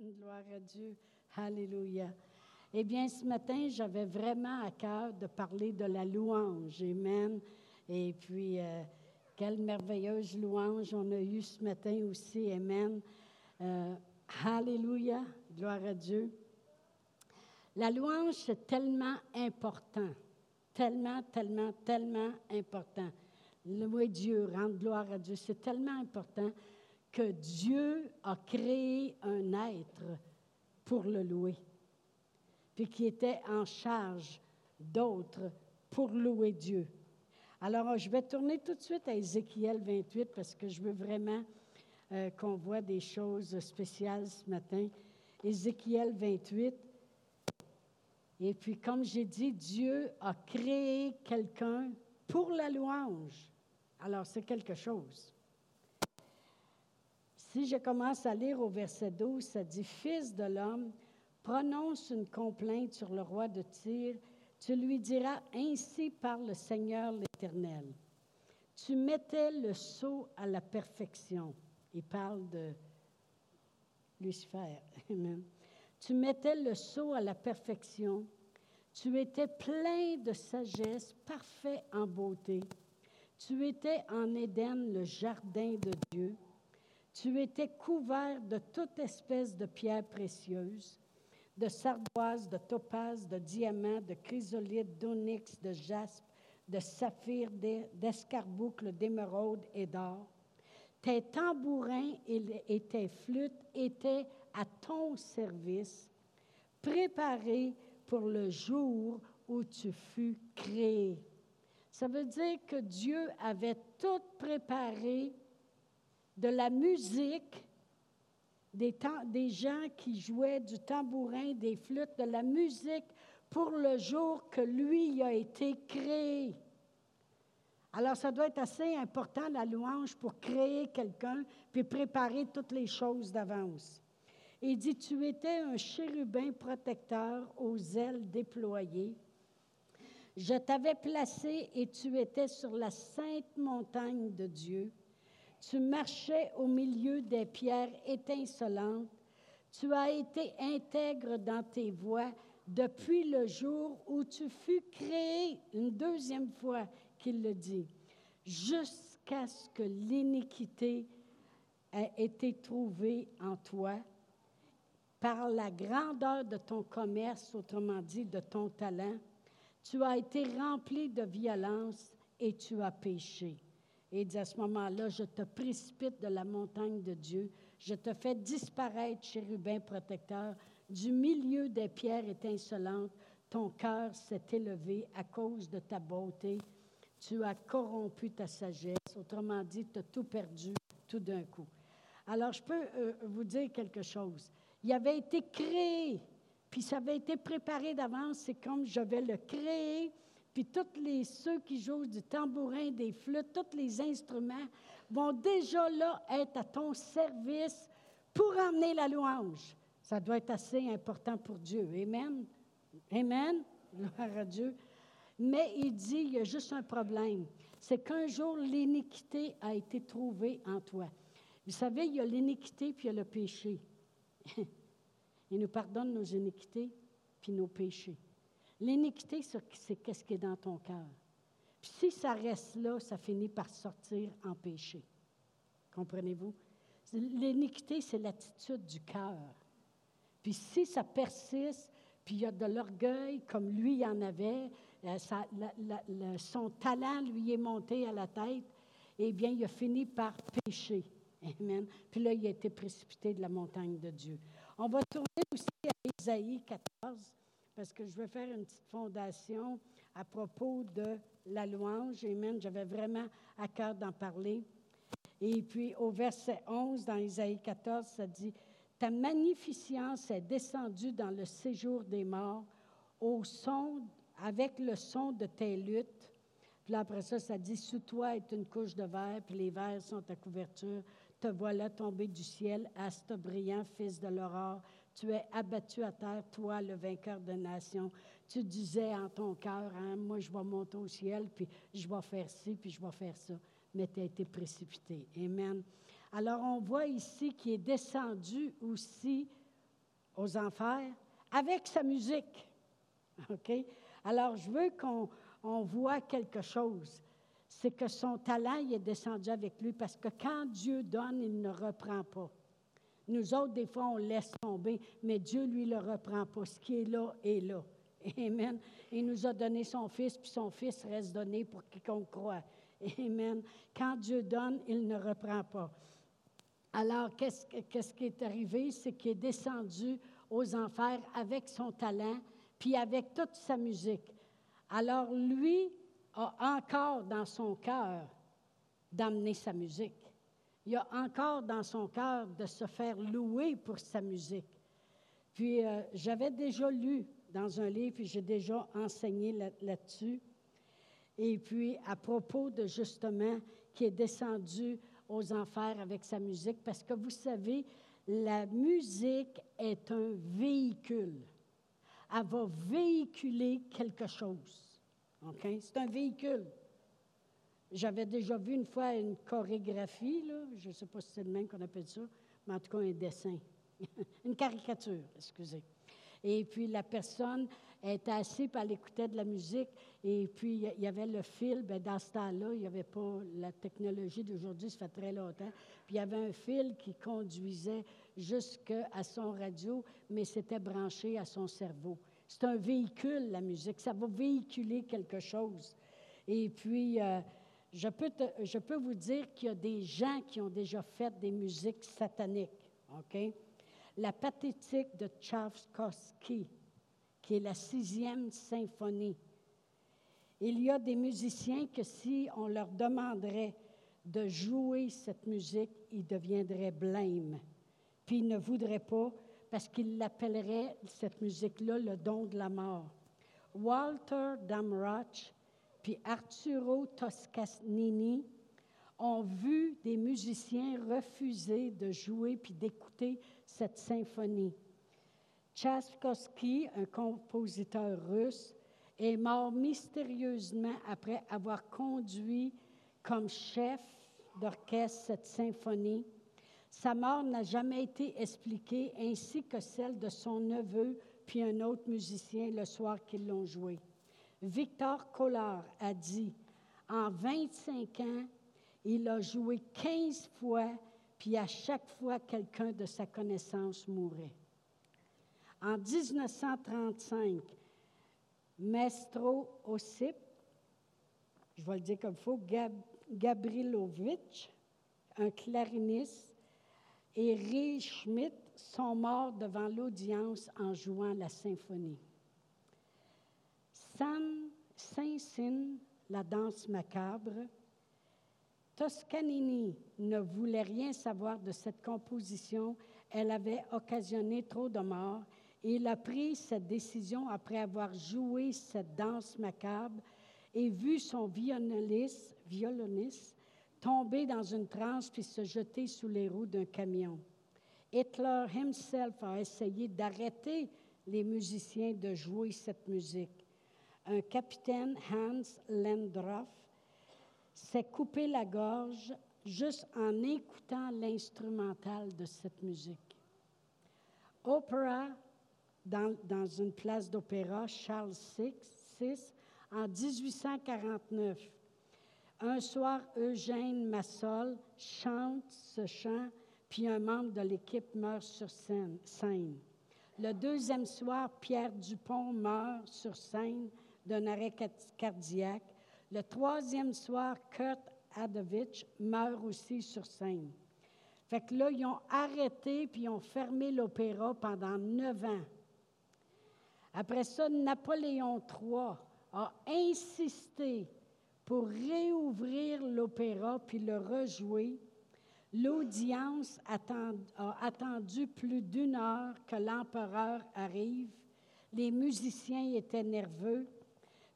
Gloire à Dieu. Alléluia. Eh bien, ce matin, j'avais vraiment à cœur de parler de la louange. Amen. Et puis, euh, quelle merveilleuse louange on a eue ce matin aussi. Amen. Euh, alléluia. Gloire à Dieu. La louange, c'est tellement important. Tellement, tellement, tellement important. Louer Dieu, rendre gloire à Dieu, c'est tellement important que Dieu a créé un être pour le louer, puis qui était en charge d'autres pour louer Dieu. Alors, je vais tourner tout de suite à Ézéchiel 28 parce que je veux vraiment euh, qu'on voit des choses spéciales ce matin. Ézéchiel 28. Et puis, comme j'ai dit, Dieu a créé quelqu'un pour la louange. Alors, c'est quelque chose. Si je commence à lire au verset 12, ça dit Fils de l'homme, prononce une complainte sur le roi de Tyr. Tu lui diras Ainsi par le Seigneur l'Éternel. Tu mettais le sceau à la perfection. Il parle de Lucifer. Tu mettais le sceau à la perfection. Tu étais plein de sagesse, parfait en beauté. Tu étais en Éden, le jardin de Dieu. Tu étais couvert de toute espèce de pierres précieuses, de sardoise, de topaz, de diamants, de chrysolite, d'onyx, de jaspe, de saphir, d'escarboucle, d'émeraude et d'or. Tes tambourins et tes flûtes étaient à ton service, préparés pour le jour où tu fus créé. Ça veut dire que Dieu avait tout préparé de la musique, des, gens qui jouaient du tambourin, des flûtes, de la musique pour le jour que lui a été créé. Alors, ça doit être assez important, la louange, pour créer quelqu'un, puis préparer toutes les choses d'avance. Il dit, tu étais un chérubin protecteur aux ailes déployées je t'avais placé et tu étais sur la sainte montagne de Dieu. Tu marchais au milieu des pierres étincelantes. Tu as été intègre dans tes voies depuis le jour où tu fus créé, une deuxième fois qu'il le dit, jusqu'à ce que l'iniquité ait été trouvée en toi par la grandeur de ton commerce, autrement dit de ton talent tu as été rempli de violence et tu as péché. Et dit à ce moment-là, je te précipite de la montagne de Dieu, je te fais disparaître, chérubin protecteur, du milieu des pierres étincelantes. Ton cœur s'est élevé à cause de ta beauté. Tu as corrompu ta sagesse. Autrement dit, tu as tout perdu tout d'un coup. Alors, je peux euh, vous dire quelque chose. Il avait été créé puis ça avait été préparé d'avance, c'est comme je vais le créer, puis tous les, ceux qui jouent du tambourin, des flûtes, tous les instruments vont déjà là être à ton service pour amener la louange. Ça doit être assez important pour Dieu. Amen. Amen. Gloire à Dieu. Mais il dit, il y a juste un problème. C'est qu'un jour, l'iniquité a été trouvée en toi. Vous savez, il y a l'iniquité puis il y a le péché. Il nous pardonne nos iniquités puis nos péchés. L'iniquité, c'est qu'est-ce qui est dans ton cœur. Puis si ça reste là, ça finit par sortir en péché. Comprenez-vous? L'iniquité, c'est l'attitude du cœur. Puis si ça persiste, puis il y a de l'orgueil, comme lui y en avait, euh, son talent lui est monté à la tête, eh bien, il a fini par pécher. Amen. Puis là, il a été précipité de la montagne de Dieu. On va tourner aussi à Isaïe 14, parce que je veux faire une petite fondation à propos de la louange. Amen. J'avais vraiment à cœur d'en parler. Et puis au verset 11 dans Isaïe 14, ça dit Ta magnificence est descendue dans le séjour des morts, au son, avec le son de tes luttes. Puis après ça, ça dit Sous toi est une couche de verre, puis les verres sont ta couverture. Te voilà tombé du ciel, astre brillant, fils de l'aurore. Tu es abattu à terre, toi, le vainqueur de nations. Tu disais en ton cœur, hein, moi, je vais monter au ciel, puis je vais faire ci, puis je vais faire ça. Mais tu as été précipité. Amen. Alors, on voit ici qu'il est descendu aussi aux enfers avec sa musique. OK? Alors, je veux qu'on on voit quelque chose. C'est que son talent il est descendu avec lui parce que quand Dieu donne, il ne reprend pas. Nous autres, des fois, on laisse tomber, mais Dieu, lui, le reprend pas. Ce qui est là est là. Amen. Il nous a donné son Fils, puis son Fils reste donné pour quiconque croit. Amen. Quand Dieu donne, il ne reprend pas. Alors, qu'est-ce, qu'est-ce qui est arrivé? C'est qu'il est descendu aux enfers avec son talent, puis avec toute sa musique. Alors, lui a encore dans son cœur d'amener sa musique. Il a encore dans son cœur de se faire louer pour sa musique. Puis, euh, j'avais déjà lu dans un livre, puis j'ai déjà enseigné là-dessus. Et puis, à propos de justement qui est descendu aux enfers avec sa musique, parce que vous savez, la musique est un véhicule. Elle va véhiculer quelque chose. C'est un véhicule. J'avais déjà vu une fois une chorégraphie, je ne sais pas si c'est le même qu'on appelle ça, mais en tout cas un dessin, une caricature, excusez. Et puis la personne était assise, puis elle écoutait de la musique, et puis il y avait le fil, bien, dans ce temps-là, il n'y avait pas la technologie d'aujourd'hui, ça fait très longtemps, puis il y avait un fil qui conduisait jusqu'à son radio, mais c'était branché à son cerveau. C'est un véhicule, la musique, ça va véhiculer quelque chose. Et puis, euh, je peux, vous dire qu'il y a des gens qui ont déjà fait des musiques sataniques. OK? La pathétique de Tchaikovsky, qui est la sixième symphonie. Il y a des musiciens que si on leur demanderait de jouer cette musique, ils deviendraient blêmes. Puis ils ne voudraient pas parce qu'ils l'appelleraient, cette musique-là, le don de la mort. Walter Damrosch puis Arturo Toscanini ont vu des musiciens refuser de jouer puis d'écouter cette symphonie. Tchaïkovsky, un compositeur russe, est mort mystérieusement après avoir conduit comme chef d'orchestre cette symphonie. Sa mort n'a jamais été expliquée, ainsi que celle de son neveu puis un autre musicien le soir qu'ils l'ont joué. Victor Collard a dit, en 25 ans, il a joué 15 fois, puis à chaque fois, quelqu'un de sa connaissance mourait. En 1935, Maestro Ossip, je vais le dire comme il faut, Gab un clariniste, et Ray Schmidt sont morts devant l'audience en jouant la symphonie. Saint-Syn, la danse macabre. Toscanini ne voulait rien savoir de cette composition. Elle avait occasionné trop de morts il a pris cette décision après avoir joué cette danse macabre et vu son violoniste, violoniste tomber dans une transe puis se jeter sous les roues d'un camion. Hitler himself a essayé d'arrêter les musiciens de jouer cette musique un capitaine Hans Lendroff s'est coupé la gorge juste en écoutant l'instrumental de cette musique. Opéra, dans, dans une place d'opéra, Charles VI, en 1849. Un soir, Eugène Massol chante ce chant, puis un membre de l'équipe meurt sur scène. scène. Le deuxième soir, Pierre Dupont meurt sur scène d'un arrêt cardiaque. Le troisième soir, Kurt Adovich meurt aussi sur scène. Fait que là, ils ont arrêté puis ils ont fermé l'opéra pendant neuf ans. Après ça, Napoléon III a insisté pour réouvrir l'opéra puis le rejouer. L'audience a attendu plus d'une heure que l'empereur arrive. Les musiciens étaient nerveux.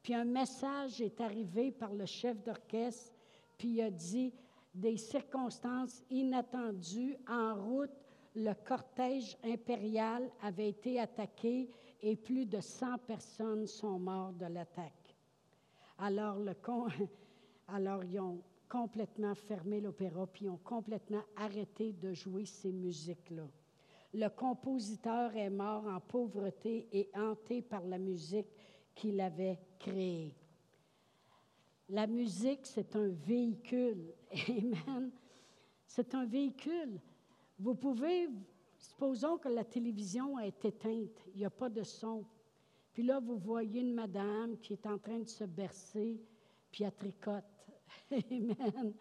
Puis un message est arrivé par le chef d'orchestre, puis il a dit des circonstances inattendues en route, le cortège impérial avait été attaqué et plus de 100 personnes sont mortes de l'attaque. Alors, Alors, ils ont complètement fermé l'opéra, puis ils ont complètement arrêté de jouer ces musiques-là. le compositeur est mort en pauvreté et hanté par la musique qu'il avait La musique, c'est un véhicule. Amen. C'est un véhicule. Vous pouvez, supposons que la télévision est éteinte, il n'y a pas de son. Puis là, vous voyez une madame qui est en train de se bercer, puis elle tricote. Amen.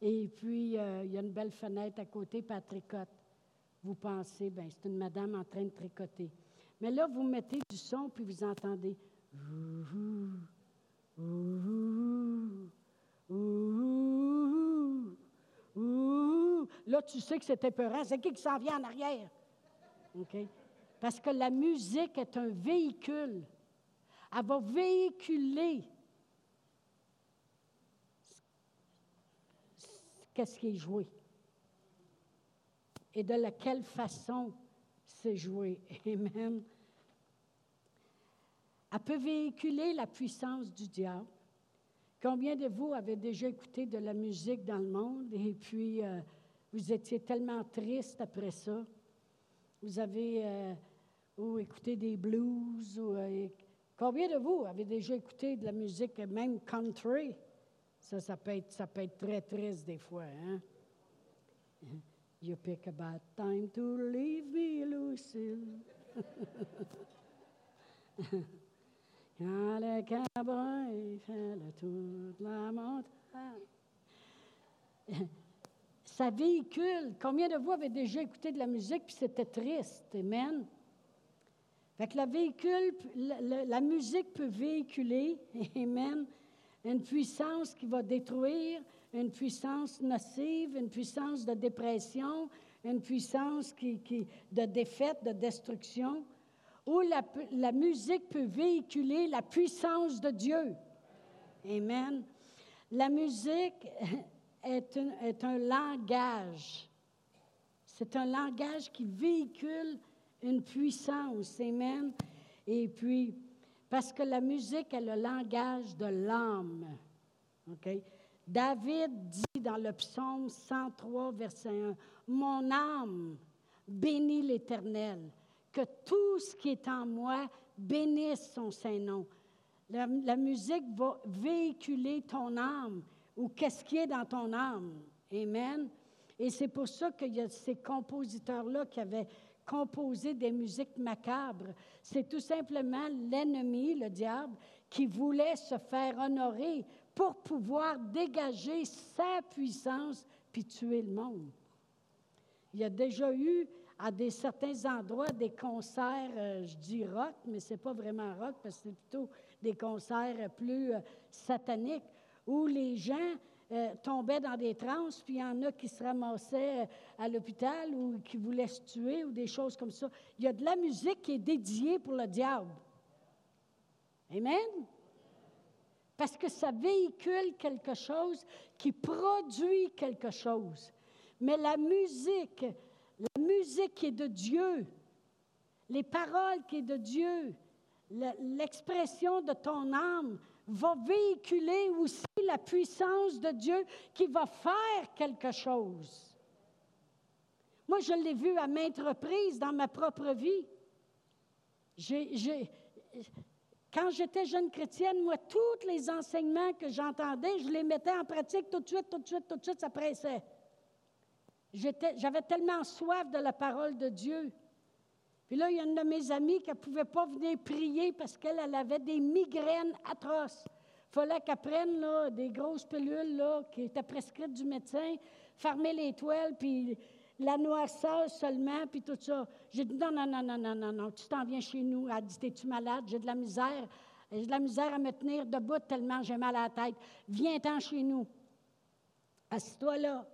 Et puis, euh, il y a une belle fenêtre à côté, puis elle tricote. Vous pensez, ben c'est une madame en train de tricoter. Mais là, vous mettez du son, puis vous entendez. Là, tu sais que c'était peurant. C'est qui qui s'en vient en arrière? OK? Parce que la musique est un véhicule. Elle va véhiculer qu'est-ce qui est joué et de laquelle façon c'est joué. Amen. Elle peut véhiculer la puissance du diable. Combien de vous avez déjà écouté de la musique dans le monde? Et puis euh, vous étiez tellement triste après ça? Vous avez euh, ou écouté des blues ou euh, combien de vous avez déjà écouté de la musique même country? Ça, ça peut être, très triste des fois, hein? You pick a bad time to leave me, Lucille. Quand le cabri fait le tour de la montagne. Ça véhicule. Combien de vous avez déjà écouté de la musique puis c'était triste? Amen. Fait que la, véhicule, la, musique peut véhiculer, amen, une puissance qui va détruire, une puissance nocive, une puissance de dépression, une puissance qui, de défaite, de destruction, où la, musique peut véhiculer la puissance de Dieu. Amen. La musique est un, est un langage. C'est un langage qui véhicule une puissance. Amen. Et puis, parce que la musique est le langage de l'âme. OK? David dit dans le psaume 103, verset 1, Mon âme bénit l'Éternel, que tout ce qui est en moi bénisse son Saint-Nom. La, la, musique va véhiculer ton âme ou qu'est-ce qui est dans ton âme. Amen. Et c'est pour ça qu'il y a ces compositeurs-là qui avaient composé des musiques macabres. C'est tout simplement l'ennemi, le diable, qui voulait se faire honorer pour pouvoir dégager sa puissance puis tuer le monde. Il y a déjà eu à des certains endroits des concerts, euh, je dis rock, mais ce n'est pas vraiment rock parce que c'est plutôt des concerts plus euh, sataniques où les gens euh, tombaient dans des transes, puis il y en a qui se ramassaient à l'hôpital ou qui voulaient se tuer ou des choses comme ça. Il y a de la musique qui est dédiée pour le diable. Amen? parce que ça véhicule quelque chose qui produit quelque chose. Mais la musique, la musique qui est de Dieu, les paroles qui est de Dieu, l'expression de ton âme va véhiculer aussi la puissance de Dieu qui va faire quelque chose. Moi, je l'ai vu à maintes reprises dans ma propre vie. Quand j'étais jeune chrétienne, moi, tous les enseignements que j'entendais, je les mettais en pratique tout de suite, tout de suite, tout de suite, ça pressait. J'avais tellement soif de la parole de Dieu. Puis là, il y a une de mes amies qui ne pouvait pas venir prier parce qu'elle avait des migraines atroces. Il fallait qu'elle prenne là, des grosses pilules là, qui étaient prescrites du médecin, fermer les toiles, puis la noirceur seulement, puis tout ça. J'ai dit, non, non, non, non, non, non, non, tu t'en viens chez nous. Elle a dit, es-tu malade? J'ai de la misère. J'ai de la misère à me tenir debout tellement j'ai mal à la tête. Viens-t'en chez nous. Assis-toi là.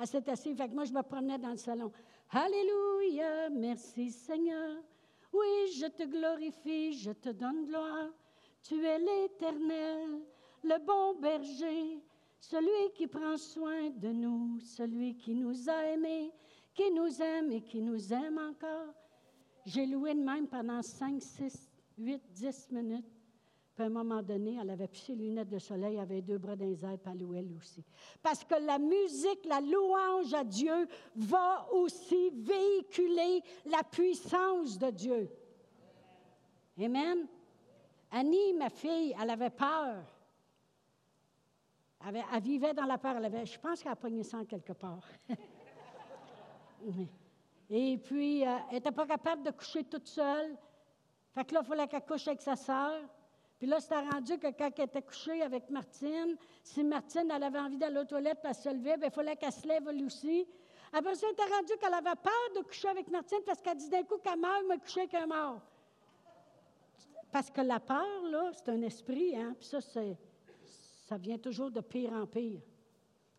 Elle s'est assise. Fait que moi, je me promenais dans le salon. Alléluia, merci Seigneur. Oui, je te glorifie, je te donne gloire. Tu es l'Éternel, le bon berger celui qui prend soin de nous, celui qui nous a aimés, qui nous aime et qui nous aime encore. J'ai loué de même pendant 5, 6, 8, 10 minutes. À un moment donné, elle avait plus ses lunettes de soleil, elle avait deux bras dans les airs, puis elle aussi. Parce que la musique, la louange à Dieu va aussi véhiculer la puissance de Dieu. Amen. Annie, ma fille, elle avait peur. Elle, vivait dans la peur. Elle avait, je pense qu'elle a pogné ça quelque part. Et puis, euh, elle n'était pas capable de coucher toute seule. Fait que là, il fallait qu'elle couche avec sa sœur. Puis là, c'était rendu que quand elle était couchée avec Martine, si Martine elle avait envie d'aller aux toilettes et elle se levait, bien, il fallait qu'elle se lève elle aussi. Après ça, était rendu qu'elle avait peur de coucher avec Martine parce qu'elle dit d'un coup qu'elle meurt, me coucher avec un mort. Parce que la peur, là, c'est un esprit, hein? Puis ça, c'est, ça vient toujours de pire en pire.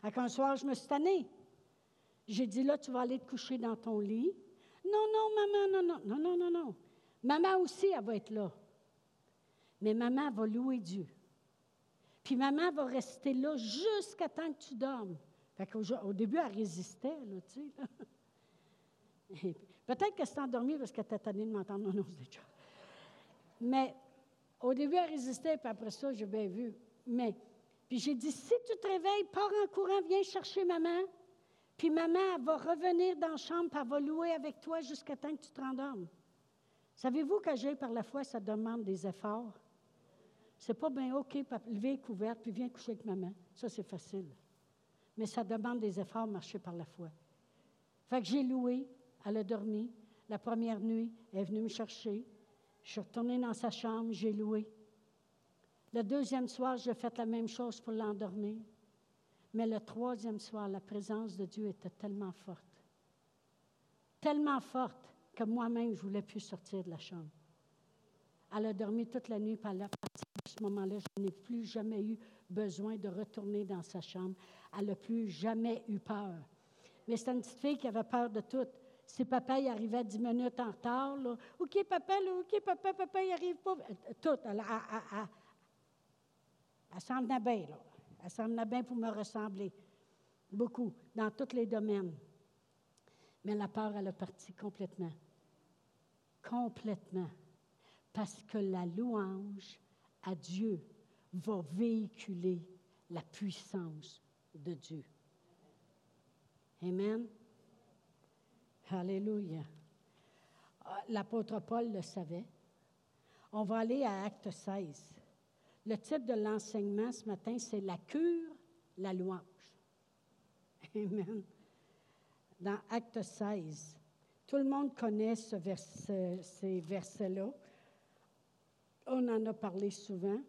À un soir, je me suis tannée. J'ai dit, là, tu vas aller te coucher dans ton lit. Non, non, maman, non, non, non, non, non, non. Maman aussi, elle va être là. Mais maman va louer Dieu. Puis maman va rester là jusqu'à temps que tu dormes. Au début, elle résistait, là, tu sais. Peut-être qu'elle s'est endormie parce qu'elle était tannée de m'entendre. Non, c'est déjà. Mais au début, elle résistait, puis après ça, j'ai bien vu. Mais, puis j'ai dit, si tu te réveilles, pars en courant, viens chercher maman. Puis maman va revenir dans la chambre, puis elle va louer avec toi jusqu'à temps que tu te rendormes. Savez-vous qu'agir par la foi, ça demande des efforts? C'est pas bien, OK, lever couverte, puis viens coucher avec maman. Ça, c'est facile. Mais ça demande des efforts, marcher par la foi. Fait que j'ai loué, elle a dormi. La première nuit, elle est venue me chercher. Je suis retournée dans sa chambre, j'ai loué. Le deuxième soir, j'ai fait la même chose pour l'endormir. Mais le troisième soir, la présence de Dieu était tellement forte. Tellement forte que moi-même, je voulais plus sortir de la chambre. Elle a dormi toute la nuit, par à partir de ce moment-là, je n'ai plus jamais eu besoin de retourner dans sa chambre. Elle n'a plus jamais eu peur. Mais c'est une petite fille qui avait peur de tout. Si papa y arrivait dix minutes en retard, là, OK, papa, là, OK, papa, papa, il arrive pas. Tout. Elle, elle, s'en venait bien, là. Elle s'en venait bien pour me ressembler. Beaucoup, dans tous les domaines. Mais la peur, elle est partie complètement. Complètement. Parce que la louange à Dieu va véhiculer la puissance de Dieu. Amen. Alléluia. Ah, l'apôtre Paul le savait. On va aller à Acte 16. Le titre de l'enseignement ce matin, c'est La cure, la louange. Amen. Dans Acte 16. Tout le monde connaît ce ces versets-là. On en a parlé souvent.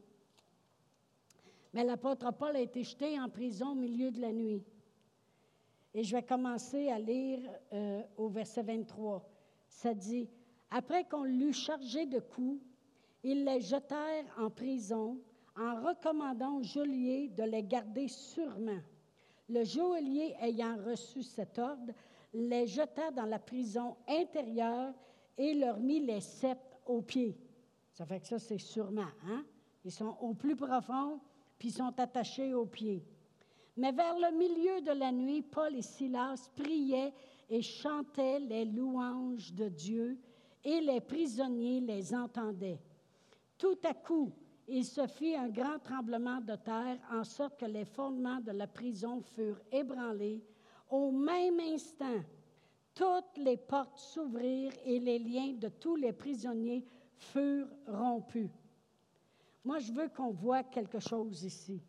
Mais l'apôtre Paul a été jeté en prison au milieu de la nuit. Et je vais commencer à lire euh, au verset 23. Ça dit, Après qu'on l'eut chargé de coups, ils les jetèrent en prison en recommandant au geôlier de les garder sûrement. Le geôlier ayant reçu cet ordre, les jeta dans la prison intérieure et leur mit les sceptres aux pieds. Ça fait que ça, c'est sûrement. Hein? Ils sont au plus profond, puis ils sont attachés aux pieds. Mais vers le milieu de la nuit, Paul et Silas priaient et chantaient les louanges de Dieu, et les prisonniers les entendaient. Tout à coup, il se fit un grand tremblement de terre, en sorte que les fondements de la prison furent ébranlés. Au même instant, toutes les portes s'ouvrirent et les liens de tous les prisonniers furent rompus. Moi, je veux qu'on voit quelque chose ici.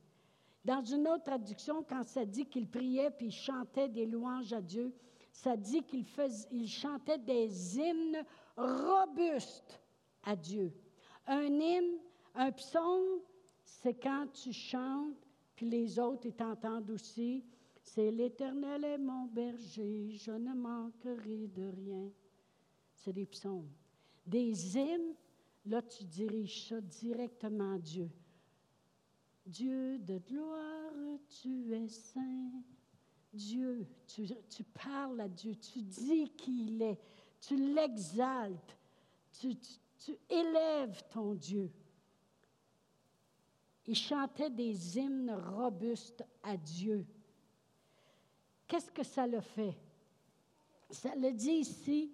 Dans une autre traduction, quand ça dit qu'il priait puis chantait des louanges à Dieu, ça dit qu'il il chantait des hymnes robustes à Dieu. Un hymne, un psaume, c'est quand tu chantes, puis les autres t'entendent aussi. C'est l'Éternel est mon berger, je ne manquerai de rien. C'est des psaumes. Des hymnes, là, tu diriges ça directement à Dieu. Dieu de gloire, tu es saint. Dieu, tu, parles à Dieu, tu dis qui il est, tu l'exaltes, tu, tu, élèves ton Dieu. Il chantait des hymnes robustes à Dieu. Qu'est-ce que ça le fait? Ça le dit ici,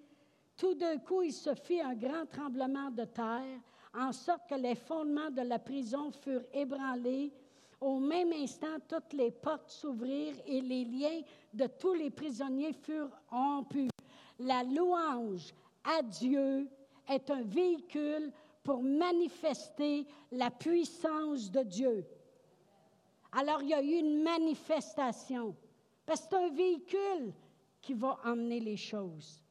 tout d'un coup, il se fit un grand tremblement de terre, en sorte que les fondements de la prison furent ébranlés. Au même instant, toutes les portes s'ouvrirent et les liens de tous les prisonniers furent rompus. La louange à Dieu est un véhicule pour manifester la puissance de Dieu. Alors, il y a eu une manifestation, parce que c'est un véhicule qui va emmener les choses.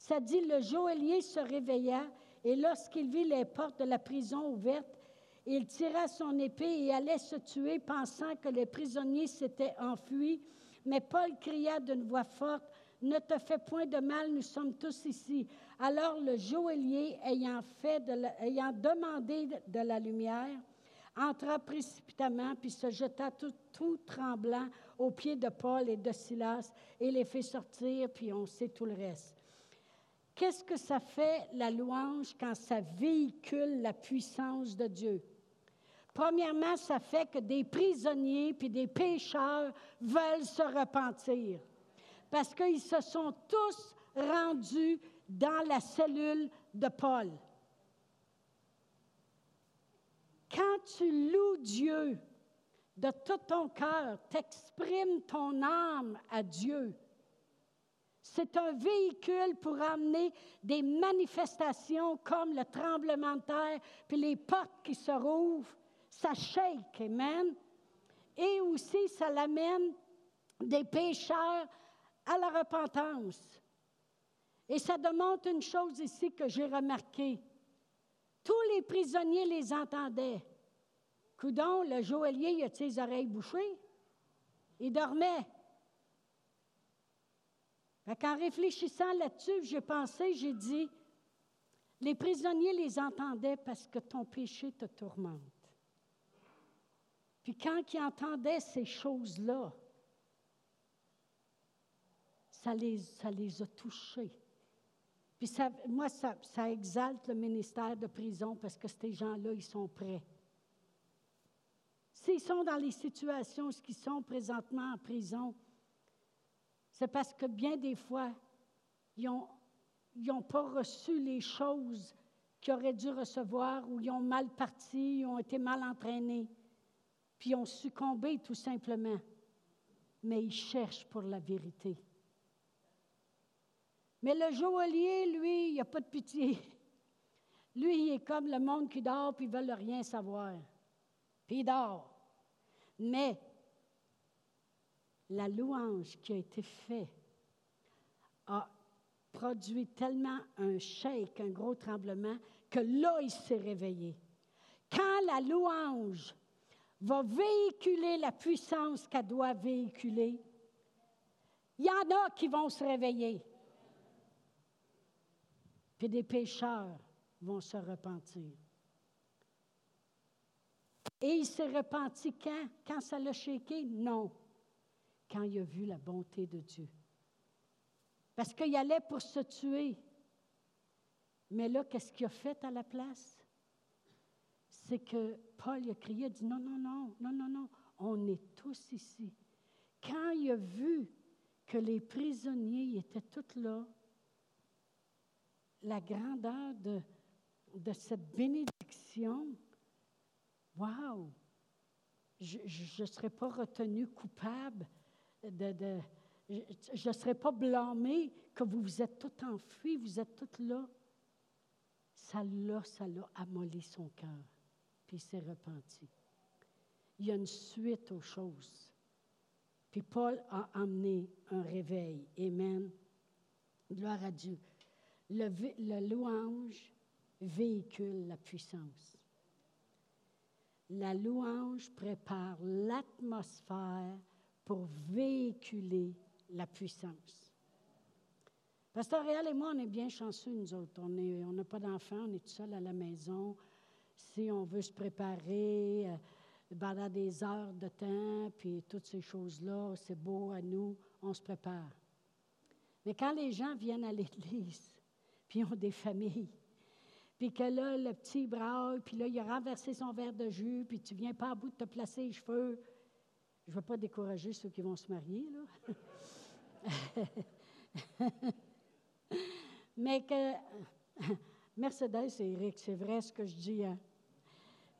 Ça dit, le joaillier se réveilla et lorsqu'il vit les portes de la prison ouvertes, il tira son épée et allait se tuer, pensant que les prisonniers s'étaient enfuis. Mais Paul cria d'une voix forte, Ne te fais point de mal, nous sommes tous ici. Alors le joaillier, ayant, demandé de la lumière, entra précipitamment, puis se jeta tout, tout, tremblant aux pieds de Paul et de Silas, et les fait sortir, puis on sait tout le reste. Qu'est-ce que ça fait la louange quand ça véhicule la puissance de Dieu? Premièrement, ça fait que des prisonniers puis des pécheurs veulent se repentir parce qu'ils se sont tous rendus dans la cellule de Paul. Quand tu loues Dieu de tout ton cœur, t'exprimes ton âme à Dieu, c'est un véhicule pour amener des manifestations comme le tremblement de terre, puis les portes qui se rouvrent. Ça shake, amen. Et aussi, ça l'amène des pécheurs à la repentance. Et ça demande une chose ici que j'ai remarqué. Tous les prisonniers les entendaient. Coudon, le joaillier, il a ses oreilles bouchées? Il dormait. En réfléchissant là-dessus, j'ai pensé, j'ai dit, les prisonniers les entendaient parce que ton péché te tourmente. Puis quand ils entendaient ces choses-là, ça les, a touchés. Puis ça, moi, ça, ça exalte le ministère de prison parce que ces gens-là, ils sont prêts. S'ils sont dans les situations où ils sont présentement en prison, c'est parce que bien des fois, ils n'ont pas reçu les choses qu'ils auraient dû recevoir ou ils ont mal parti, ils ont été mal entraînés, puis ils ont succombé tout simplement. Mais ils cherchent pour la vérité. Mais le joaillier, lui, il n'y a pas de pitié. Lui, il est comme le monde qui dort, puis ils ne veulent rien savoir. Puis il dort. Mais la louange qui a été faite a produit tellement un shake, un gros tremblement, que là, il s'est réveillé. Quand la louange va véhiculer la puissance qu'elle doit véhiculer, il y en a qui vont se réveiller. Puis des pécheurs vont se repentir. Et il s'est repenti quand? Quand ça l'a shaké? Non quand il a vu la bonté de Dieu. Parce qu'il allait pour se tuer. Mais là, qu'est-ce qu'il a fait à la place? C'est que Paul a crié, a dit non, non, non, non, non, non, on est tous ici. Quand il a vu que les prisonniers étaient tous là, la grandeur de, de cette bénédiction, waouh! Je ne serais pas retenu coupable je ne serai pas blâmé que vous vous êtes tout enfui, vous êtes toutes là. Ça l'a, ça l'a amolli son cœur, puis il s'est repenti. Il y a une suite aux choses. Puis Paul a amené un réveil. Amen. Gloire à Dieu. Le, le louange véhicule la puissance. La louange prépare l'atmosphère pour véhiculer la puissance. Pasteur Réal et moi, on est bien chanceux, nous autres. On n'a pas d'enfants, on est tout seul à la maison. Si on veut se préparer euh, pendant des heures de temps, puis toutes ces choses-là, c'est beau à nous, on se prépare. Mais quand les gens viennent à l'église, puis ont des familles, puis que là, le petit braille, puis là, il a renversé son verre de jus, puis tu viens pas à bout de te placer les cheveux, je ne veux pas décourager ceux qui vont se marier. Mais que Mercedes et Eric, c'est vrai ce que je dis. Hein?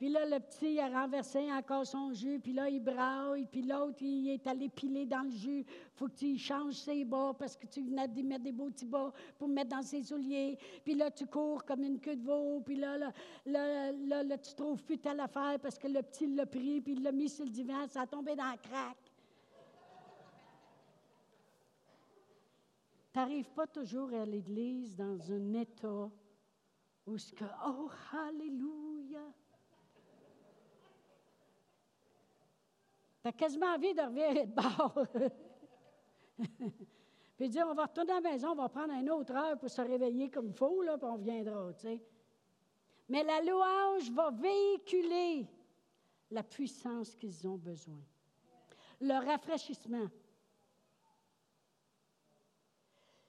Puis là, le petit il a renversé encore son jus, puis là, il braille, puis l'autre, il est allé piler dans le jus. faut que tu changes ses bas parce que tu venais de mettre des beaux petits bas pour mettre dans ses souliers. Puis là, tu cours comme une queue de veau, puis là, là, là, là, tu trouves plus telle affaire parce que le petit l'a pris, puis il l'a mis sur le divan, ça a tombé dans la craque. Tu n'arrives pas toujours à l'église dans un état où ce que, oh, alléluia, T'as quasiment envie de revenir de bord. puis dire, on va retourner à la maison, on va prendre une autre heure pour se réveiller comme il faut, là, puis on viendra, tu sais. Mais la louange va véhiculer la puissance qu'ils ont besoin. Le rafraîchissement.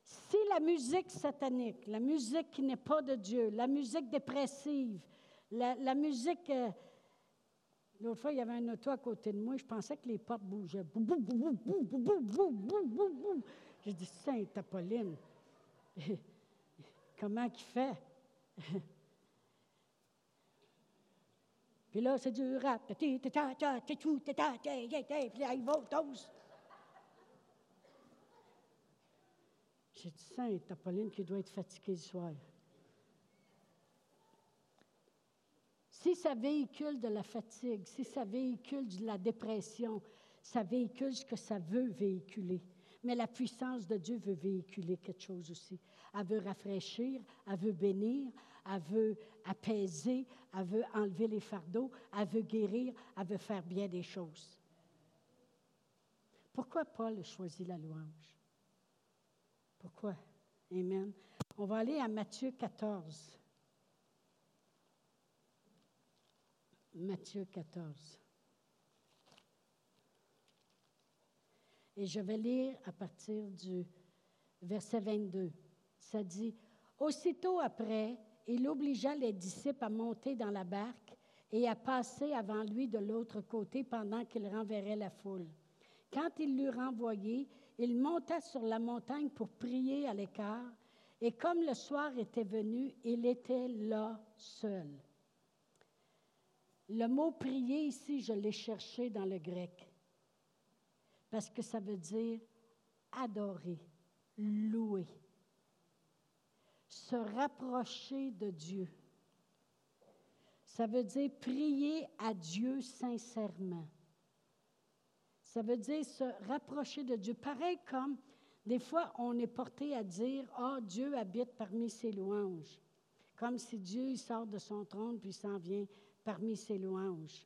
Si la musique satanique, la musique qui n'est pas de Dieu, la musique dépressive, la, musique... Euh, L'autre fois, il y avait un auto à côté de moi, je pensais que les portes bougeaient. J'ai dit, Sainte Apolline, comment qu'il fait? Puis là, c'est du rap. Puis. J'ai dit, Sainte Apolline, qui doit être fatiguée ce soir. Si ça véhicule de la fatigue, si ça véhicule de la dépression, ça véhicule ce que ça veut véhiculer. Mais la puissance de Dieu veut véhiculer quelque chose aussi. Elle veut rafraîchir, elle veut bénir, elle veut apaiser, elle veut enlever les fardeaux, elle veut guérir, elle veut faire bien des choses. Pourquoi Paul a choisi la louange? Pourquoi? Amen. On va aller à Matthieu 14. Matthieu 14. Et je vais lire à partir du verset 22. Ça dit, Aussitôt après, il obligea les disciples à monter dans la barque et à passer avant lui de l'autre côté pendant qu'il renverrait la foule. Quand il l'eut renvoyé, il monta sur la montagne pour prier à l'écart, et comme le soir était venu, il était là seul. Le mot prier ici, je l'ai cherché dans le grec, parce que ça veut dire adorer, louer, se rapprocher de Dieu. Ça veut dire prier à Dieu sincèrement. Ça veut dire se rapprocher de Dieu. Pareil comme des fois on est porté à dire, oh, Dieu habite parmi ses louanges. Comme si Dieu sort de son trône puis s'en vient parmi ses louanges.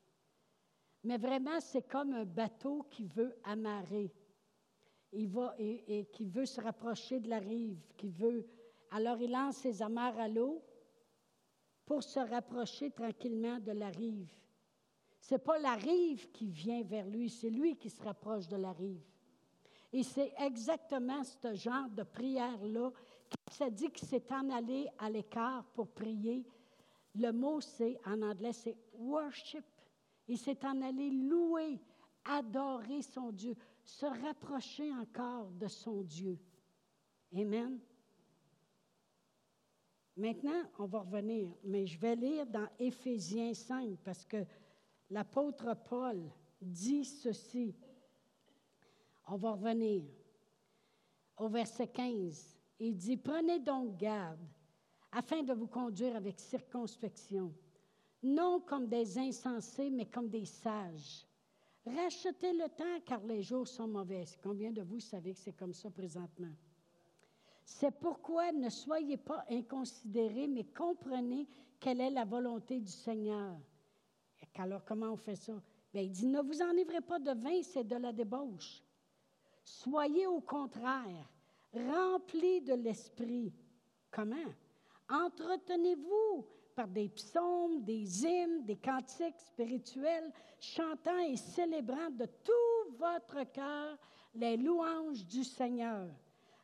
Mais vraiment, c'est comme un bateau qui veut amarrer. Et, qui veut se rapprocher de la rive, qui veut. Alors, il lance ses amarres à l'eau pour se rapprocher tranquillement de la rive. Ce n'est pas la rive qui vient vers lui, c'est lui qui se rapproche de la rive. Et c'est exactement ce genre de prière-là. Ça dit qu'il s'est en allé à l'écart pour prier le mot, c'est, en anglais, c'est worship. Il s'est en allé louer, adorer son Dieu, se rapprocher encore de son Dieu. Amen. Maintenant, on va revenir, mais je vais lire dans Éphésiens 5 parce que l'apôtre Paul dit ceci. On va revenir au verset 15. Il dit, prenez donc garde afin de vous conduire avec circonspection, non comme des insensés, mais comme des sages. Rachetez le temps car les jours sont mauvais. Combien de vous savez que c'est comme ça présentement? C'est pourquoi ne soyez pas inconsidérés, mais comprenez quelle est la volonté du Seigneur. Alors, comment on fait ça? Il dit, ne vous enivrez pas de vin, c'est de la débauche. Soyez au contraire remplis de l'Esprit. Comment? Entretenez-vous par des psaumes, des hymnes, des cantiques spirituels, chantant et célébrant de tout votre cœur les louanges du Seigneur.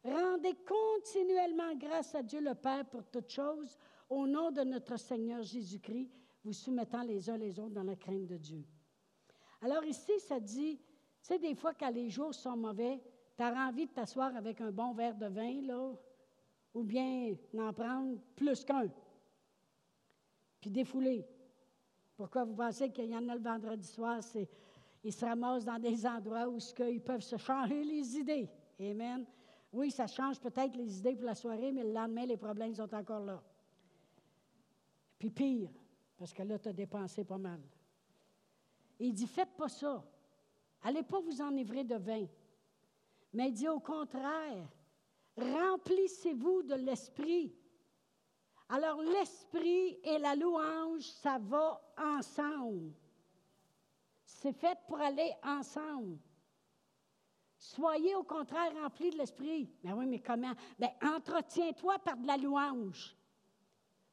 Rendez continuellement grâce à Dieu le Père pour toutes choses, au nom de notre Seigneur Jésus-Christ, vous soumettant les uns les autres dans la crainte de Dieu. Alors ici, ça dit, tu sais, des fois, quand les jours sont mauvais, tu as envie de t'asseoir avec un bon verre de vin, là, ou bien n'en prendre plus qu'un. puis défoulés. Pourquoi vous pensez qu'il y en a le vendredi soir? C'est, ils se ramassent dans des endroits où ils peuvent se changer les idées. Amen. Oui, ça change peut-être les idées pour la soirée, mais le lendemain, les problèmes sont encore là. Puis pire, parce que là, tu as dépensé pas mal. il dit, faites pas ça. Allez pas vous enivrer de vin. Mais il dit au contraire, remplissez-vous de l'esprit. Alors l'esprit et la louange, ça va ensemble. C'est fait pour aller ensemble. Soyez au contraire remplis de l'esprit. Ben oui, mais comment? Ben, entretiens-toi par de la louange.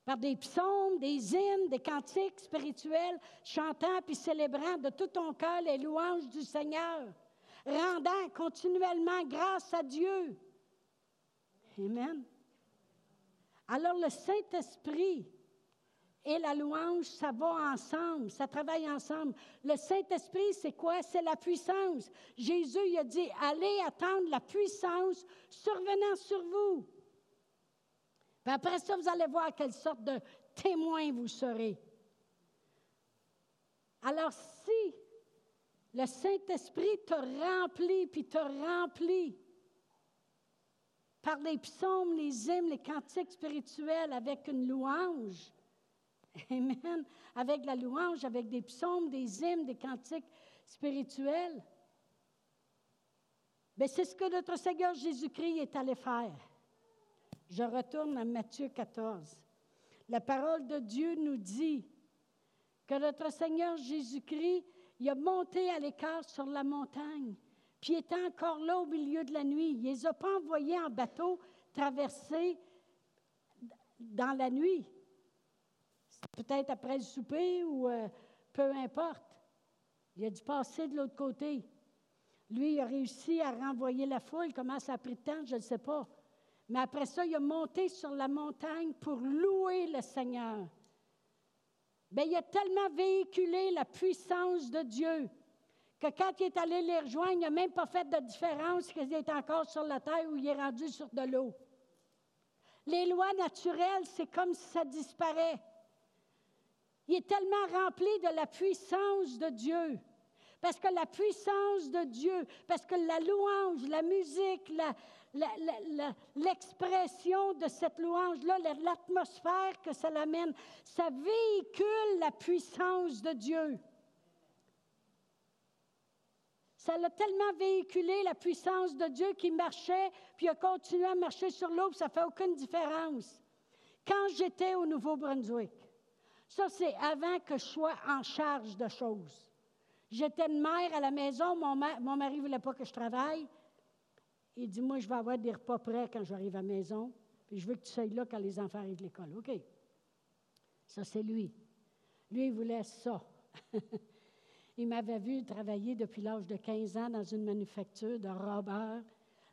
Par des psaumes, des hymnes, des cantiques spirituels, chantant puis célébrant de tout ton cœur les louanges du Seigneur, rendant continuellement grâce à Dieu. Amen. Alors le Saint-Esprit et la louange, ça va ensemble, ça travaille ensemble. Le Saint-Esprit, c'est quoi? C'est la puissance. Jésus il a dit, allez attendre la puissance survenant sur vous. Puis après ça, vous allez voir quelle sorte de témoin vous serez. Alors si le Saint-Esprit te remplit, puis te remplit par les psaumes, les hymnes, les cantiques spirituels avec une louange, Amen. Avec la louange, avec des psaumes, des hymnes, des cantiques spirituels. Mais c'est ce que notre Seigneur Jésus-Christ est allé faire. Je retourne à Matthieu 14. La parole de Dieu nous dit que notre Seigneur Jésus-Christ, il a monté à l'écart sur la montagne, puis il était encore là au milieu de la nuit. Il ne les a pas envoyés en bateau traverser dans la nuit peut-être après le souper ou euh, peu importe. Il a dû passer de l'autre côté. Lui, il a réussi à renvoyer la foule. Comment ça a pris de temps, je ne sais pas. Mais après ça, il a monté sur la montagne pour louer le Seigneur. Bien, il a tellement véhiculé la puissance de Dieu que quand il est allé les rejoindre, il n'a même pas fait de différence qu'il est encore sur la terre ou il est rendu sur de l'eau. Les lois naturelles, c'est comme si ça disparaît. Il est tellement rempli de la puissance de Dieu. Parce que la puissance de Dieu, parce que la louange, la musique, l'expression de cette louange-là, l'atmosphère que ça l'amène, ça véhicule la puissance de Dieu. Ça l'a tellement véhiculé, la puissance de Dieu, qui marchait, puis a continué à marcher sur l'eau, ça ne fait aucune différence. Quand j'étais au Nouveau-Brunswick, ça, c'est avant que je sois en charge de choses. J'étais une mère à la maison, mon, mari ne voulait pas que je travaille. Il dit, moi, je vais avoir des repas prêts quand j'arrive à la maison, puis je veux que tu sois là quand les enfants arrivent de l'école. OK? Ça, c'est lui. Lui, il voulait ça. il m'avait vu travailler depuis l'âge de 15 ans dans une manufacture de robber,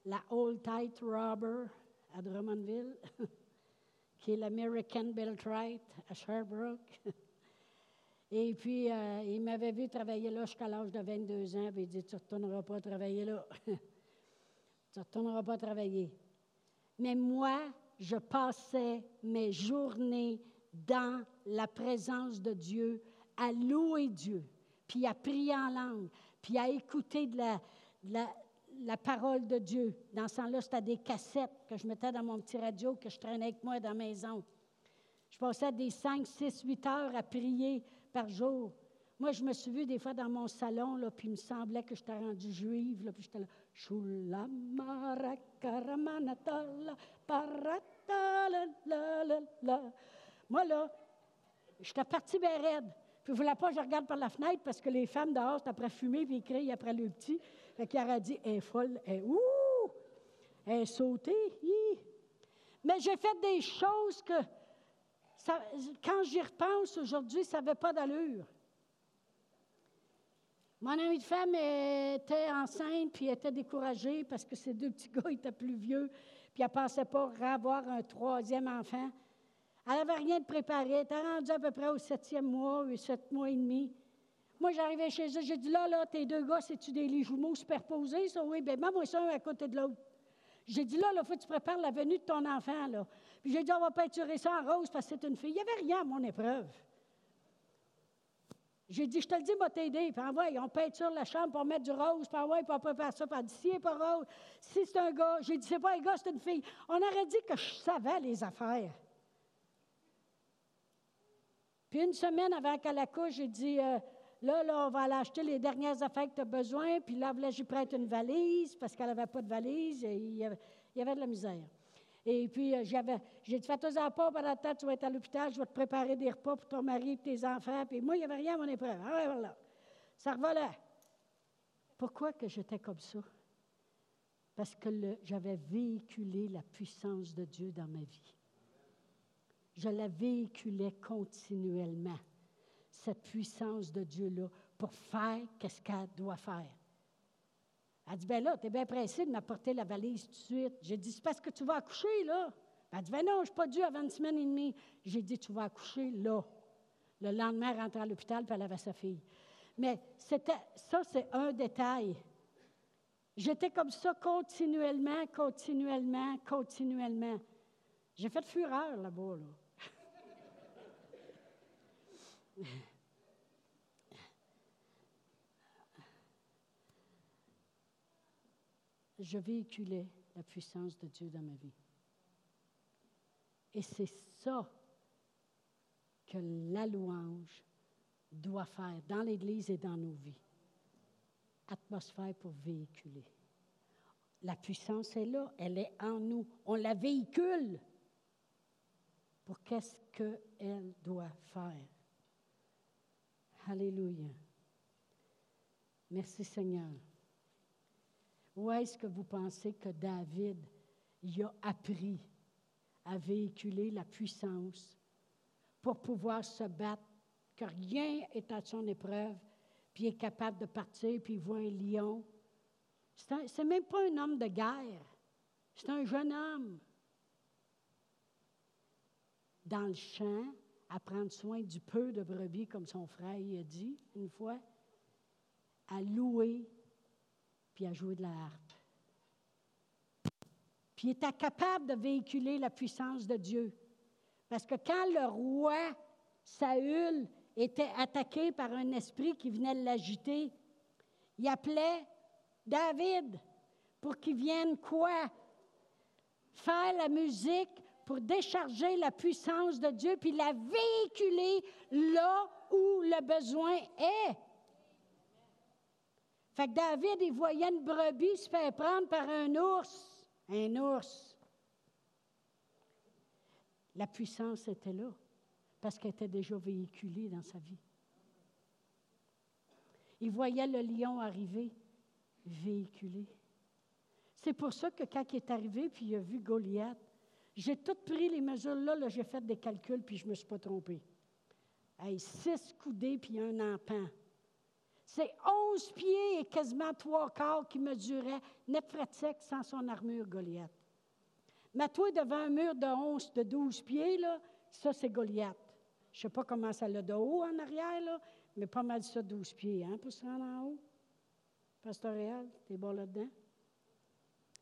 la Old Tight Robber à Drummondville. qui est l'American Beltrite à Sherbrooke. Et puis, euh, il m'avait vu travailler là jusqu'à l'âge de 22 ans, puis il dit Tu ne retourneras pas travailler là. tu ne retourneras pas travailler. Mais moi, je passais mes journées dans la présence de Dieu, à louer Dieu, puis à prier en langue, puis à écouter de la, de la, la parole de Dieu. Dans ce temps-là, c'était des cassettes que je mettais dans mon petit radio que je traînais avec moi dans la maison. Je passais des 5, 6, 8 heures à prier par jour. Moi, je me suis vue des fois dans mon salon, là, puis il me semblait que j'étais rendue juive, là, puis j'étais là. Moi, là, j'étais partie bien raide. Puis, voulait pas je regarde par la fenêtre parce que les femmes dehors, c'est après fumer puis crient après le petit. Fait qu'il aurait dit, elle est folle, elle est ouh, elle est sautée. Mais j'ai fait des choses que, quand j'y repense aujourd'hui, ça n'avait pas d'allure. Mon amie de femme était enceinte, puis elle était découragée parce que ses deux petits gars étaient plus vieux, puis elle ne pensait pas avoir un troisième enfant. Elle n'avait rien de préparé. Elle était rendue à peu près au septième mois, ou sept mois et demi. Moi, j'arrivais chez eux, j'ai dit là, là, tes deux gars, c'est-tu des lits jumeaux superposés, ça? Oui, bien, moi, ça un à côté de l'autre. J'ai dit là, là, faut que tu prépares la venue de ton enfant, là. Puis j'ai dit, on va peinturer ça en rose parce que c'est une fille. Il n'y avait rien à mon épreuve. J'ai dit, je te le dis, moi t'aider. Puis envoie, on peinture la chambre pour mettre du rose. Puis envoie, puis on prépare ça. Puis si c'est pas rose, si c'est un gars, j'ai dit, c'est pas un gars, c'est une fille. On aurait dit que je savais les affaires. Puis une semaine avant qu'elle accouche, j'ai dit, euh, là, là, on va aller acheter les dernières affaires que tu as besoin. Puis là, là, j'y prête une valise parce qu'elle n'avait pas de valise. Et il, y avait, de la misère. Et puis, euh, j'avais, j'ai dit, fais-toi pas pendant la tête, tu vas être à l'hôpital, je vais te préparer des repas pour ton mari et tes enfants. Puis moi, il n'y avait rien à mon épreuve. Ah, voilà. Ça revolait. Pourquoi que j'étais comme ça? Parce que j'avais véhiculé la puissance de Dieu dans ma vie. Je la véhiculais continuellement, cette puissance de Dieu-là, pour faire ce qu'elle doit faire. Elle dit, ben là, tu es bien pressé de m'apporter la valise tout de suite. J'ai dit, c'est parce que tu vas accoucher, là. Elle dit, ben non, je suis pas due avant une semaine et demie. J'ai dit, tu vas accoucher là. Le lendemain, elle rentrait à l'hôpital, puis elle avait sa fille. Mais ça, c'est un détail. J'étais comme ça continuellement, continuellement, continuellement. J'ai fait fureur là-bas, là. Je véhiculais la puissance de Dieu dans ma vie. Et c'est ça que la louange doit faire dans l'Église et dans nos vies. Atmosphère pour véhiculer. La puissance est là, elle est en nous. On la véhicule pour qu'est-ce qu'elle doit faire? Alléluia. Merci Seigneur. Où est-ce que vous pensez que David a appris à véhiculer la puissance pour pouvoir se battre, que rien est à son épreuve, puis il est capable de partir, puis il voit un lion? C'est même pas un homme de guerre, c'est un jeune homme. Dans le champ, à prendre soin du peu de brebis, comme son frère y a dit une fois, à louer puis à jouer de la harpe. Puis il était capable de véhiculer la puissance de Dieu. Parce que quand le roi Saül était attaqué par un esprit qui venait l'agiter, il appelait David pour qu'il vienne quoi? Faire la musique pour décharger la puissance de Dieu, puis la véhiculer là où le besoin est. Fait que David, il voyait une brebis se faire prendre par un ours. Un ours. La puissance était là, parce qu'elle était déjà véhiculée dans sa vie. Il voyait le lion arriver, véhiculé. C'est pour ça que quand il est arrivé, puis il a vu Goliath, j'ai tout pris les mesures là, là j'ai fait des calculs, puis je ne me suis pas trompé. Hey, six coudées, puis un empan. C'est onze pieds et quasiment trois quarts qui mesuraient net sec sans son armure Goliath. Mais toi, devant un mur de 11, de 12 pieds, là, ça, c'est Goliath. Je ne sais pas comment ça l'a de haut en arrière, là, mais pas mal ça, 12 pieds, hein, pour se rendre en haut. Pasteur Réal, t'es bon là-dedans?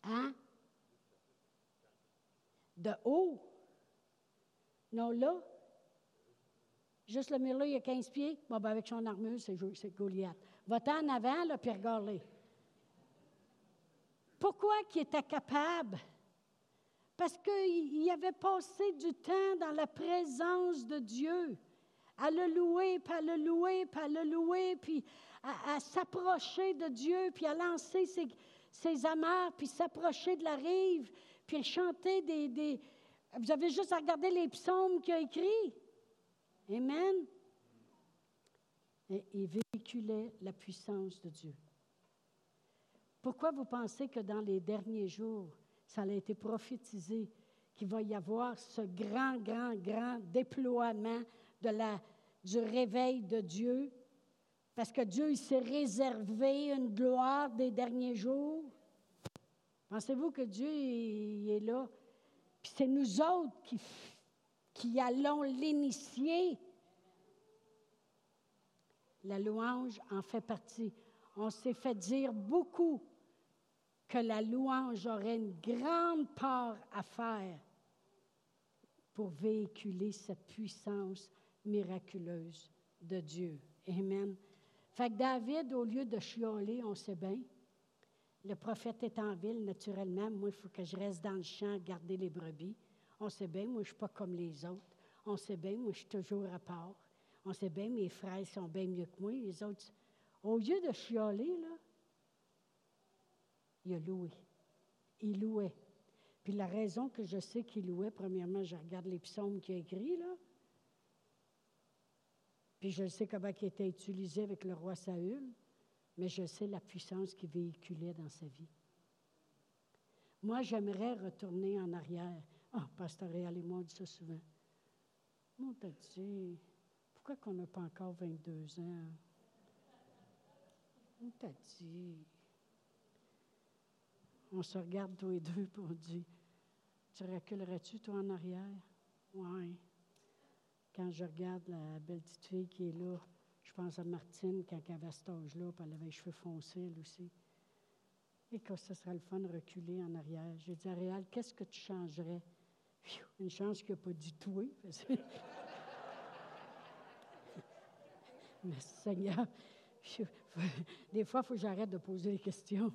Hein? De haut? Non, là, Juste le mur là, il a 15 pieds. Bon, ben avec son armure, c'est Goliath. Va-t'en en avant, là, puis regarde Pourquoi qu'il était capable? Parce qu'il avait passé du temps dans la présence de Dieu, à le louer, puis à le louer, puis à le louer, puis à, s'approcher de Dieu, puis à lancer ses, ses amarres, puis s'approcher de la rive, puis chanter des, des... Vous avez juste à regarder les psaumes qu'il a écrits. Amen. Et il véhiculait la puissance de Dieu. Pourquoi vous pensez que dans les derniers jours, ça a été prophétisé qu'il va y avoir ce grand, grand, grand déploiement de la, du réveil de Dieu? Parce que Dieu il s'est réservé une gloire des derniers jours. Pensez-vous que Dieu est là? Puis c'est nous autres qui allons l'initier. La louange en fait partie. On s'est fait dire beaucoup que la louange aurait une grande part à faire pour véhiculer cette puissance miraculeuse de Dieu. Amen. Fait que David, au lieu de chioler, on sait bien, le prophète est en ville, naturellement. Moi, il faut que je reste dans le champ, garder les brebis. On sait bien, moi, je ne suis pas comme les autres. On sait bien, moi, je suis toujours à part. On sait bien, mes frères sont bien mieux que moi. Les autres, au lieu de chioler, là, il a loué. Il louait. Puis la raison que je sais qu'il louait, premièrement, je regarde les psaumes qu'il a écrits, là. Puis je sais comment il était utilisé avec le roi Saül, mais je sais la puissance qu'il véhiculait dans sa vie. Moi, j'aimerais retourner en arrière. Ah, oh, Pasteur Réal et moi, on dit ça souvent. Mon dit, pourquoi qu'on n'a pas encore 22 ans? On t'a dit. On se regarde tous les deux pour dit Tu reculerais-tu, toi, en arrière? Oui. Quand je regarde la belle petite fille qui est là, je pense à Martine quand elle avait cet âge-là, puis elle avait les cheveux foncés, elle aussi. Et que ce serait le fun de reculer en arrière. J'ai dit à Réal, qu'est-ce que tu changerais? Une chance qu'il n'a pas dit tout. Mais Seigneur, des fois, il faut que j'arrête de poser des questions,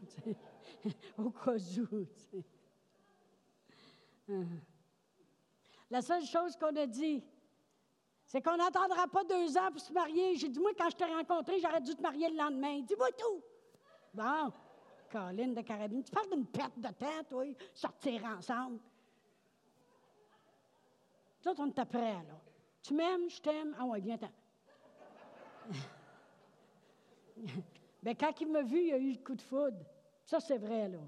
au cas où. Ah. La seule chose qu'on a dit, c'est qu'on n'attendra pas deux ans pour se marier. J'ai dit, moi, quand je t'ai rencontré, j'aurais dû te marier le lendemain. Dis-moi tout. Bon, Colline de Carabine, tu parles d'une perte de temps, toi, sortir ensemble. Toi, on est prêt, là. Tu m'aimes, je t'aime. Ah ouais, viens-t'en. Bien, quand il m'a vu, il a eu le coup de foudre. Ça, c'est vrai, là.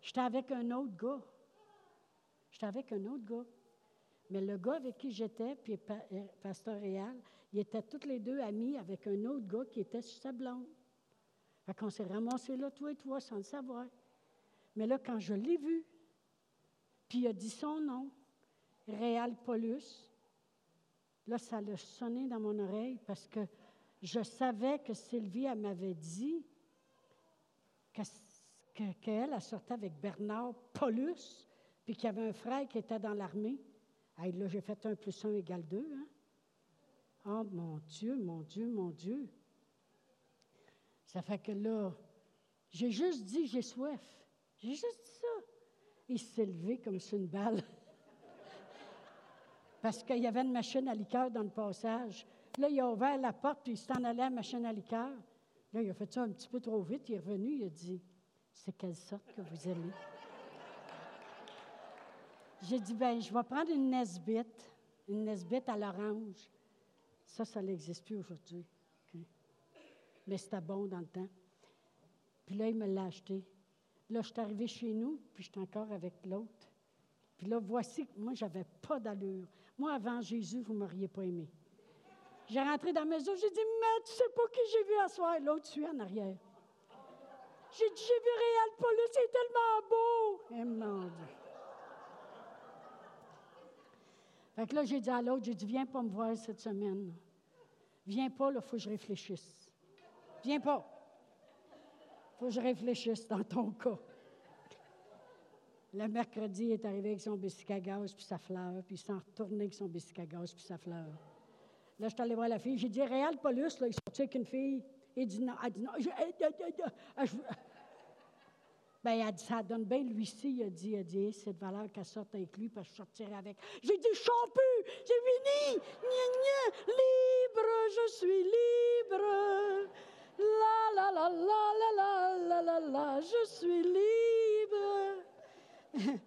J'étais avec un autre gars. J'étais avec un autre gars. Mais le gars avec qui j'étais, puis euh, Pasteur Réal, ils étaient tous les deux amis avec un autre gars qui était sur sa blonde. Fait qu'on s'est ramassés là, toi et toi, sans le savoir. Mais là, quand je l'ai vu, puis il a dit son nom, Réal Paulus, Là, ça a sonné dans mon oreille parce que je savais que Sylvie, elle m'avait dit qu'elle que, a sorti avec Bernard Paulus, puis qu'il y avait un frère qui était dans l'armée. Là, j'ai fait un plus un égale deux. Hein? Oh mon Dieu, mon Dieu, mon Dieu. Ça fait que là, j'ai juste dit j'ai soif. J'ai juste dit ça. Il s'est levé comme sur une balle. parce qu'il y avait une machine à liqueur dans le passage. Là, il a ouvert la porte, puis il s'en allait à la machine à liqueur. Là, il a fait ça un petit peu trop vite. Il est revenu, il a dit C'est quelle sorte que vous aimez J'ai dit ben, je vais prendre une Nesbite, une Nesbite à l'orange. Ça, ça n'existe plus aujourd'hui. Mais c'était bon dans le temps. Puis là, il me l'a acheté. Là, je suis arrivée chez nous, puis je suis encore avec l'autre. Puis là, voici, moi, j'avais pas d'allure. Moi, avant Jésus, vous ne m'auriez pas aimé. J'ai rentré dans la maison, j'ai dit, mais tu sais pas qui j'ai vu à soir? L'autre, tu es en arrière. J'ai dit, j'ai vu Réal Paulus, c'est tellement beau. Et mon Dieu. Fait que là, j'ai dit à l'autre, j'ai dit, viens pas me voir cette semaine. Viens pas, là, il faut que je réfléchisse. Viens pas. Faut que je réfléchisse dans ton cas. Le mercredi, il est arrivé avec son bicycle à gaz puis sa fleur, puis il s'en retourné avec son bicycle à gaz puis sa fleur. Là, je suis allé voir la fille. J'ai dit, Réal Paulus, là, il sortit avec une fille. Il dit non. Elle dit non. Ben, elle a dit, ça donne bien lui-ci. Il a dit, il a dit, c'est de valeur qu'elle sorte avec lui, parce que je sortirai avec. J'ai dit, je plus, fini. libre, je suis libre. La, la, la, la, la, la, la, la, la, je suis libre.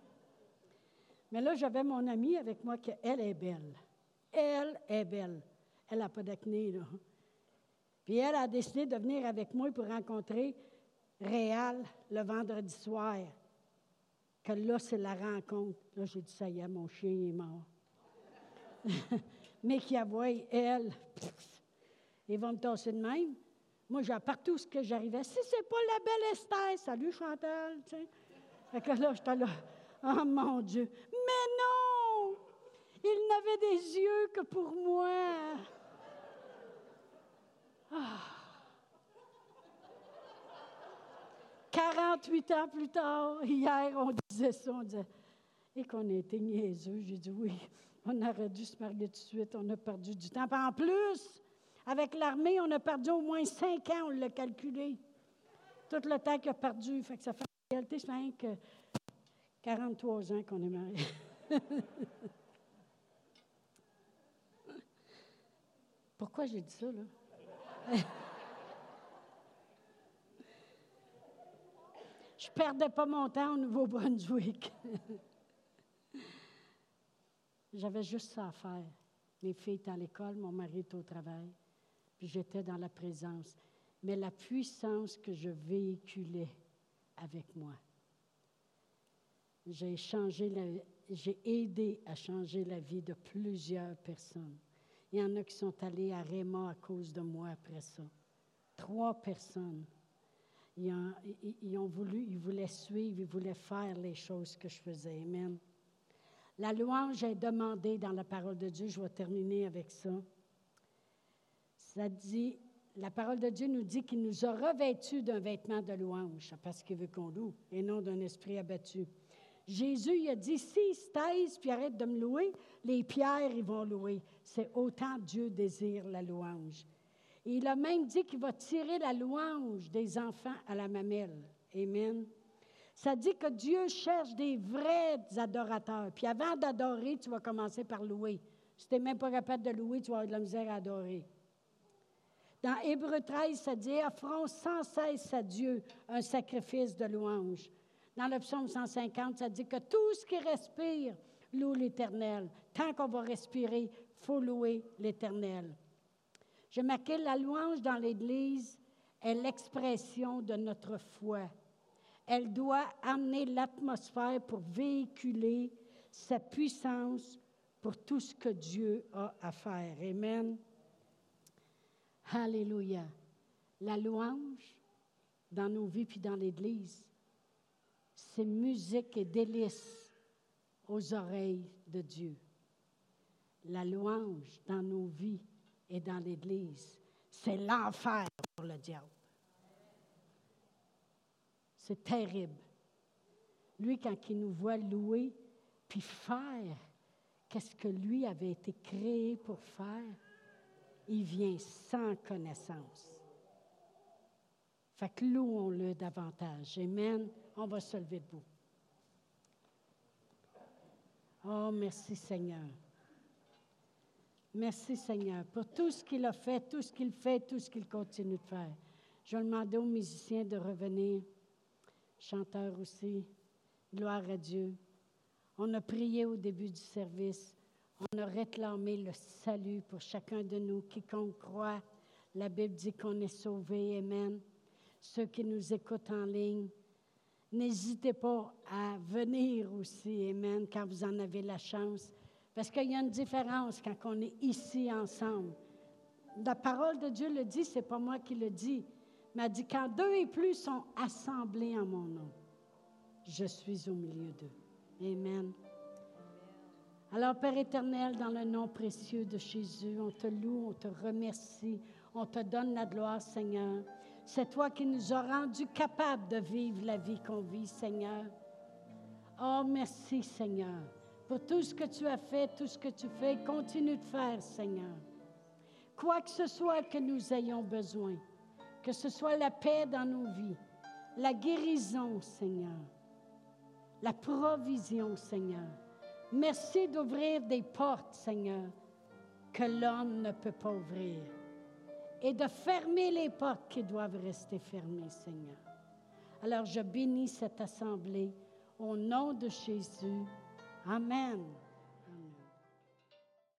Mais là, j'avais mon amie avec moi qui, elle est belle. Elle est belle. Elle n'a pas d'acné, là. Puis elle a décidé de venir avec moi pour rencontrer Réal le vendredi soir. Que là, c'est la rencontre. Là, j'ai dit, ça y est, mon chien est mort. Mais qui avoue, elle, ils vont me tasser de même. Moi, j'ai partout ce que j'arrivais. Si c'est pas la belle Esther, salut Chantal, tu sais. Fait que là, j'étais là, oh mon Dieu. Mais non! Il n'avait des yeux que pour moi. Ah. 48 ans plus tard, hier, on disait ça, on disait, Et qu'on a été niaiseux. J'ai dit oui, on aurait dû se marier tout de suite. On a perdu du temps. en plus, avec l'armée, on a perdu au moins cinq ans, on l'a calculé. Tout le temps qu'il a perdu. Fait que ça fait en réalité, que 43 ans qu'on est mariés. Pourquoi j'ai dit ça, là? Je ne perdais pas mon temps au Nouveau-Brunswick. J'avais juste ça à faire. Mes filles étaient à l'école, mon mari était au travail, puis j'étais dans la présence. Mais la puissance que je véhiculais avec moi, j'ai changé, j'ai aidé à changer la vie de plusieurs personnes. Il y en a qui sont allés à Réma à cause de moi après ça. Trois personnes. Ils ont, voulu, ils voulaient suivre, ils voulaient faire les choses que je faisais. Amen. La louange est demandée dans la parole de Dieu. Je vais terminer avec ça. Ça dit, la parole de Dieu nous dit qu'il nous a revêtus d'un vêtement de louange, parce qu'il veut qu'on loue, et non d'un esprit abattu. Jésus il a dit, s'ils se taisent puis arrêtent de me louer, les pierres, ils vont louer. C'est autant Dieu désire la louange. Et il a même dit qu'il va tirer la louange des enfants à la mamelle. Amen. Ça dit que Dieu cherche des vrais adorateurs. Puis avant d'adorer, tu vas commencer par louer. Si tu n'es même pas capable de louer, tu vas avoir de la misère à adorer. Dans Hébreu 13, ça dit Offrons sans cesse à Dieu un sacrifice de louange. Dans le psaume 150, ça dit que tout ce qui respire loue l'Éternel. Tant qu'on va respirer, il faut louer l'Éternel. Je marqué la louange dans l'Église est l'expression de notre foi. Elle doit amener l'atmosphère pour véhiculer sa puissance pour tout ce que Dieu a à faire. Amen. Alléluia. La louange dans nos vies puis dans l'Église, c'est musique et délice aux oreilles de Dieu. La louange dans nos vies et dans l'Église, c'est l'enfer pour le diable. C'est terrible. Lui, quand il nous voit louer, puis faire qu'est-ce que lui avait été créé pour faire, il vient sans connaissance. Fait que louons-le davantage. Amen. On va se lever debout. Oh, merci Seigneur. Merci Seigneur pour tout ce qu'il a fait, tout ce qu'il fait, tout ce qu'il continue de faire. Je demander aux musiciens de revenir, chanteurs aussi. Gloire à Dieu. On a prié au début du service. On a réclamé le salut pour chacun de nous. Quiconque croit, la Bible dit qu'on est sauvé. Amen. Ceux qui nous écoutent en ligne, N'hésitez pas à venir aussi, Amen, quand vous en avez la chance. Parce qu'il y a une différence quand on est ici ensemble. La parole de Dieu le dit, c'est pas moi qui le dis. Mais elle dit quand deux et plus sont assemblés en mon nom, je suis au milieu d'eux. Amen. Alors, Père éternel, dans le nom précieux de Jésus, on te loue, on te remercie, on te donne la gloire, Seigneur. C'est toi qui nous as rendus capables de vivre la vie qu'on vit, Seigneur. Oh, merci, Seigneur, pour tout ce que tu as fait, tout ce que tu fais. Continue de faire, Seigneur. Quoi que ce soit que nous ayons besoin, que ce soit la paix dans nos vies, la guérison, Seigneur, la provision, Seigneur. Merci d'ouvrir des portes, Seigneur, que l'homme ne peut pas ouvrir et de fermer les portes qui doivent rester fermées, Seigneur. Alors je bénis cette assemblée au nom de Jésus. Amen.